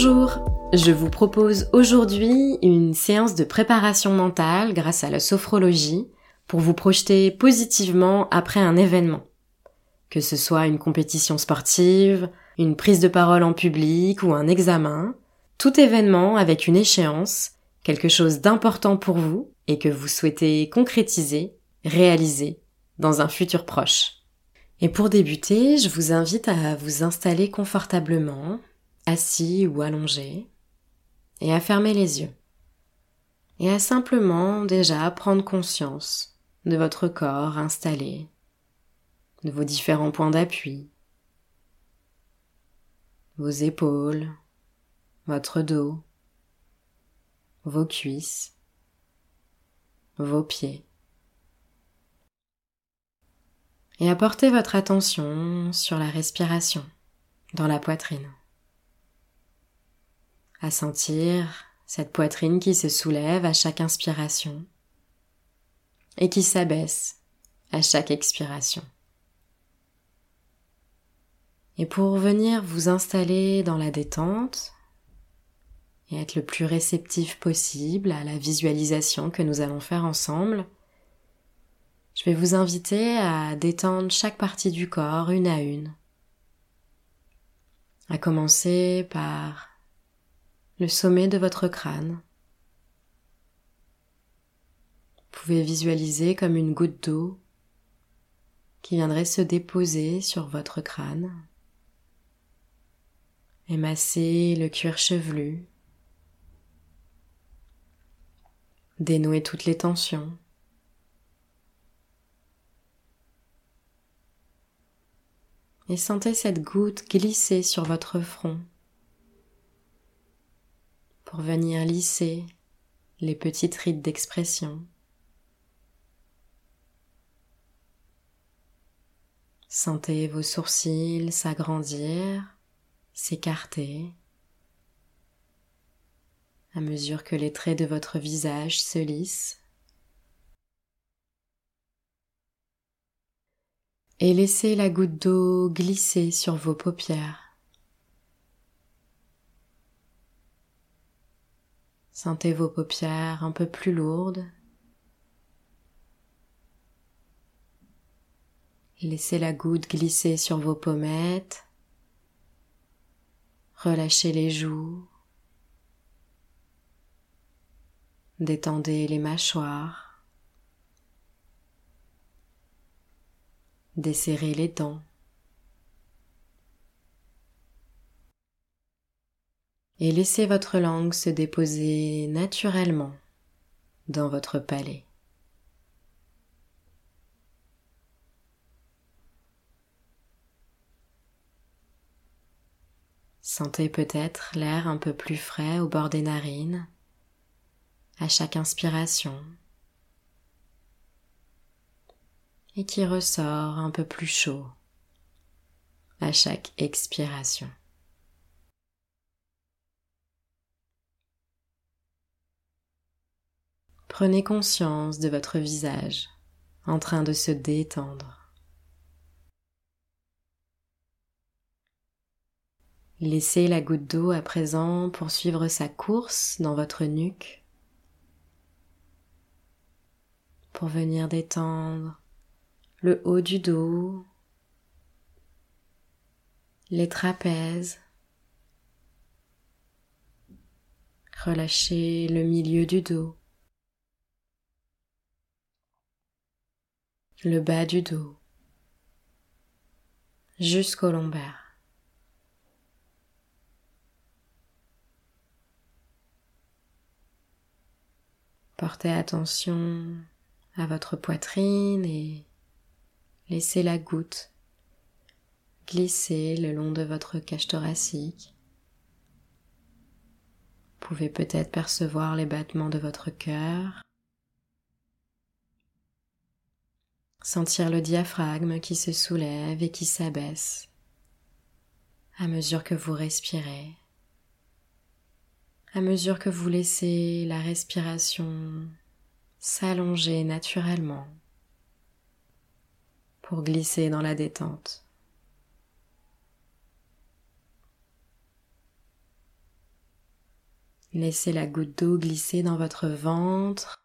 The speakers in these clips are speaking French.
Bonjour, je vous propose aujourd'hui une séance de préparation mentale grâce à la sophrologie pour vous projeter positivement après un événement. Que ce soit une compétition sportive, une prise de parole en public ou un examen, tout événement avec une échéance, quelque chose d'important pour vous et que vous souhaitez concrétiser, réaliser dans un futur proche. Et pour débuter, je vous invite à vous installer confortablement assis ou allongé, et à fermer les yeux, et à simplement déjà prendre conscience de votre corps installé, de vos différents points d'appui, vos épaules, votre dos, vos cuisses, vos pieds. Et apportez votre attention sur la respiration dans la poitrine à sentir cette poitrine qui se soulève à chaque inspiration et qui s'abaisse à chaque expiration. Et pour venir vous installer dans la détente et être le plus réceptif possible à la visualisation que nous allons faire ensemble, je vais vous inviter à détendre chaque partie du corps une à une. À commencer par le sommet de votre crâne. Vous pouvez visualiser comme une goutte d'eau qui viendrait se déposer sur votre crâne et le cuir chevelu, dénouer toutes les tensions. Et sentez cette goutte glisser sur votre front pour venir lisser les petites rides d'expression. Sentez vos sourcils s'agrandir, s'écarter à mesure que les traits de votre visage se lissent. Et laissez la goutte d'eau glisser sur vos paupières. Sentez vos paupières un peu plus lourdes. Laissez la goutte glisser sur vos pommettes. Relâchez les joues. Détendez les mâchoires. Desserrez les dents. Et laissez votre langue se déposer naturellement dans votre palais. Sentez peut-être l'air un peu plus frais au bord des narines à chaque inspiration et qui ressort un peu plus chaud à chaque expiration. Prenez conscience de votre visage en train de se détendre. Laissez la goutte d'eau à présent poursuivre sa course dans votre nuque pour venir détendre le haut du dos, les trapèzes, relâchez le milieu du dos. Le bas du dos jusqu'au lombaire. Portez attention à votre poitrine et laissez la goutte glisser le long de votre cage thoracique. Vous pouvez peut-être percevoir les battements de votre cœur. Sentir le diaphragme qui se soulève et qui s'abaisse. À mesure que vous respirez, à mesure que vous laissez la respiration s'allonger naturellement. Pour glisser dans la détente. Laissez la goutte d'eau glisser dans votre ventre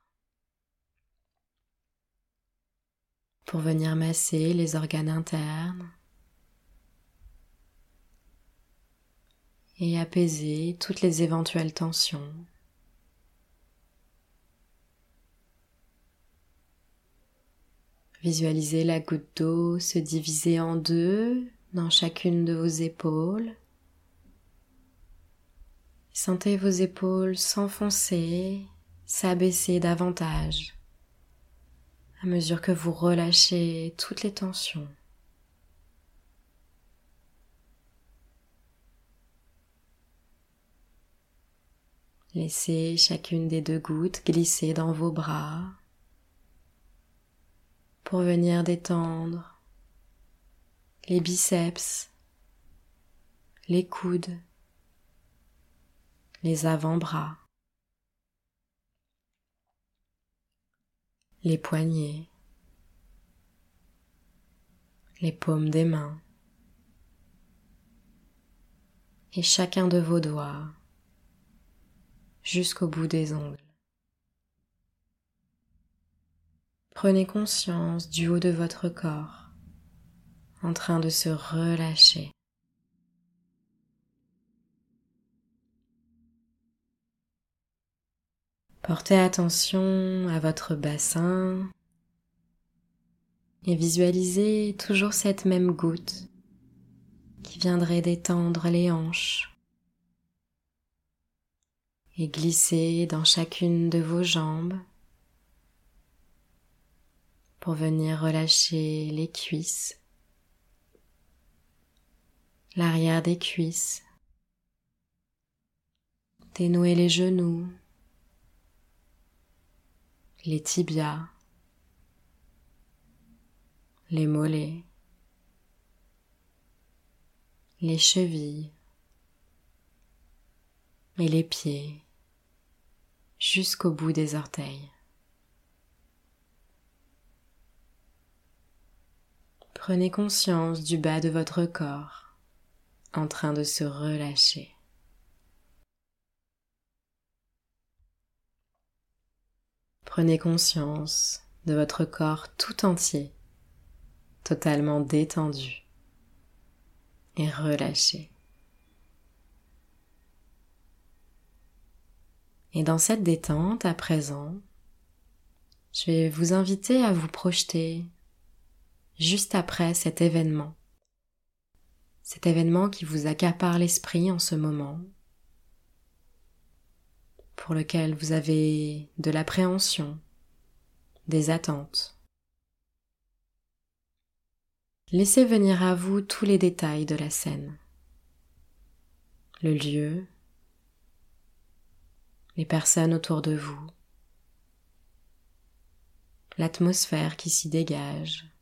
pour venir masser les organes internes et apaiser toutes les éventuelles tensions. Visualisez la goutte d'eau se diviser en deux dans chacune de vos épaules. Sentez vos épaules s'enfoncer, s'abaisser davantage à mesure que vous relâchez toutes les tensions. Laissez chacune des deux gouttes glisser dans vos bras pour venir détendre les biceps, les coudes, les avant-bras, les poignets, les paumes des mains et chacun de vos doigts jusqu'au bout des ongles. Prenez conscience du haut de votre corps en train de se relâcher. Portez attention à votre bassin et visualisez toujours cette même goutte qui viendrait détendre les hanches et glisser dans chacune de vos jambes pour venir relâcher les cuisses, l'arrière des cuisses, dénouer les genoux, les tibias, les mollets, les chevilles et les pieds jusqu'au bout des orteils. Prenez conscience du bas de votre corps en train de se relâcher. Prenez conscience de votre corps tout entier, totalement détendu et relâché. Et dans cette détente à présent, je vais vous inviter à vous projeter juste après cet événement. Cet événement qui vous accapare l'esprit en ce moment, pour lequel vous avez de l'appréhension, des attentes. Laissez venir à vous tous les détails de la scène. Le lieu, les personnes autour de vous, l'atmosphère qui s'y dégage.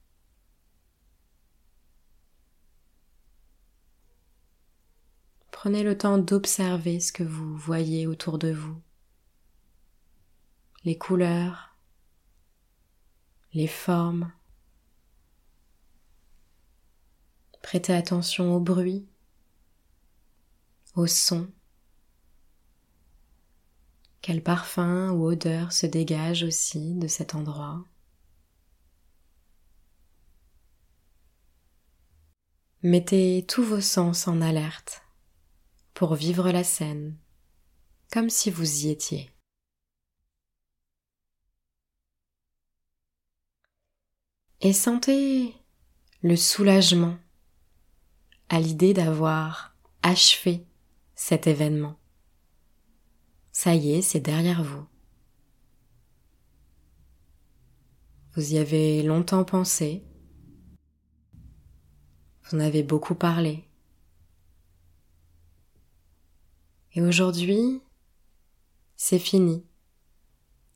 Prenez le temps d'observer ce que vous voyez autour de vous. Les couleurs, les formes. Prêtez attention au bruit, au son. Quel parfum ou odeur se dégage aussi de cet endroit. Mettez tous vos sens en alerte pour vivre la scène comme si vous y étiez. Et sentez le soulagement à l'idée d'avoir achevé cet événement. Ça y est, c'est derrière vous. Vous y avez longtemps pensé, vous en avez beaucoup parlé. Et aujourd'hui, c'est fini.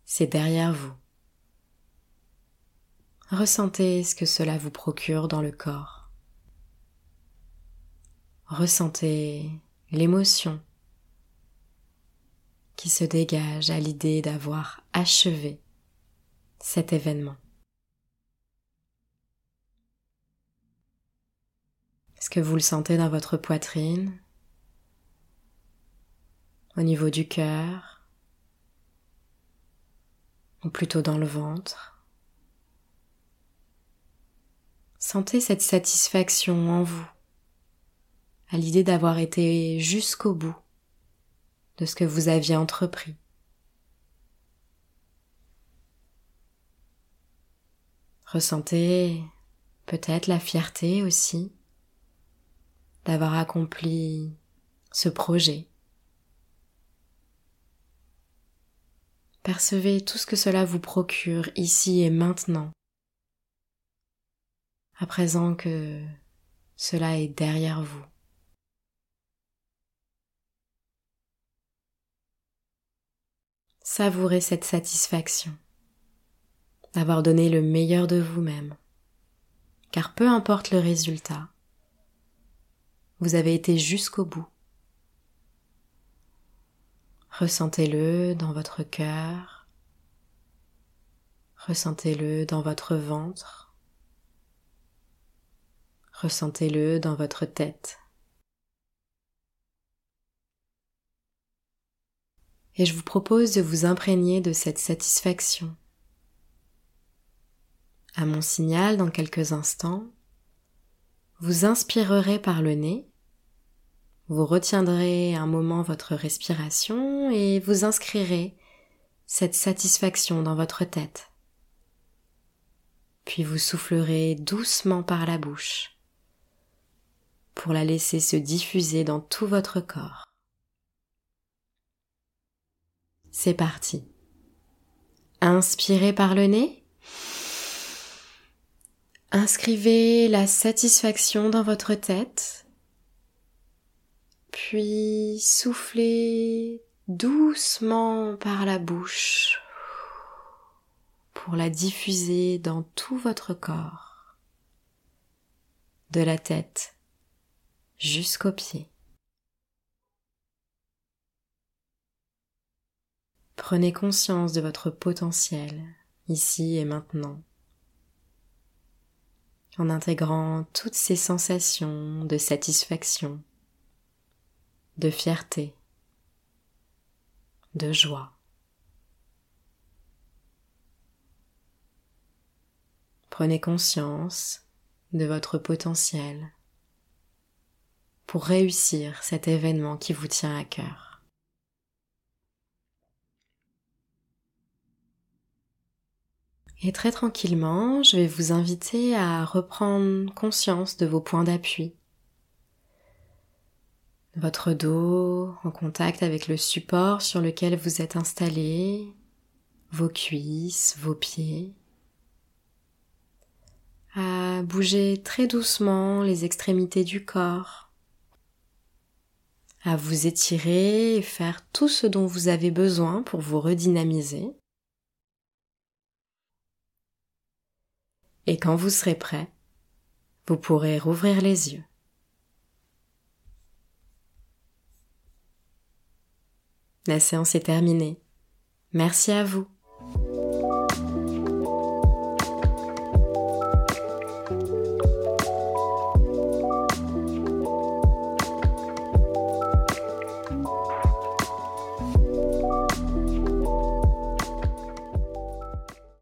C'est derrière vous. Ressentez ce que cela vous procure dans le corps. Ressentez l'émotion qui se dégage à l'idée d'avoir achevé cet événement. Est-ce que vous le sentez dans votre poitrine? Au niveau du cœur, ou plutôt dans le ventre. Sentez cette satisfaction en vous à l'idée d'avoir été jusqu'au bout de ce que vous aviez entrepris. Ressentez peut-être la fierté aussi d'avoir accompli ce projet. Percevez tout ce que cela vous procure ici et maintenant, à présent que cela est derrière vous. Savourez cette satisfaction d'avoir donné le meilleur de vous-même, car peu importe le résultat, vous avez été jusqu'au bout. Ressentez-le dans votre cœur, ressentez-le dans votre ventre, ressentez-le dans votre tête. Et je vous propose de vous imprégner de cette satisfaction. À mon signal dans quelques instants, vous inspirerez par le nez, vous retiendrez un moment votre respiration et vous inscrirez cette satisfaction dans votre tête. Puis vous soufflerez doucement par la bouche pour la laisser se diffuser dans tout votre corps. C'est parti. Inspirez par le nez. Inscrivez la satisfaction dans votre tête. Puis soufflez doucement par la bouche pour la diffuser dans tout votre corps, de la tête jusqu'aux pieds. Prenez conscience de votre potentiel, ici et maintenant, en intégrant toutes ces sensations de satisfaction, de fierté, de joie. Prenez conscience de votre potentiel pour réussir cet événement qui vous tient à cœur. Et très tranquillement, je vais vous inviter à reprendre conscience de vos points d'appui. Votre dos en contact avec le support sur lequel vous êtes installé, vos cuisses, vos pieds. À bouger très doucement les extrémités du corps. À vous étirer et faire tout ce dont vous avez besoin pour vous redynamiser. et quand vous serez prêt, vous pourrez rouvrir les yeux. La séance est terminée. Merci à vous.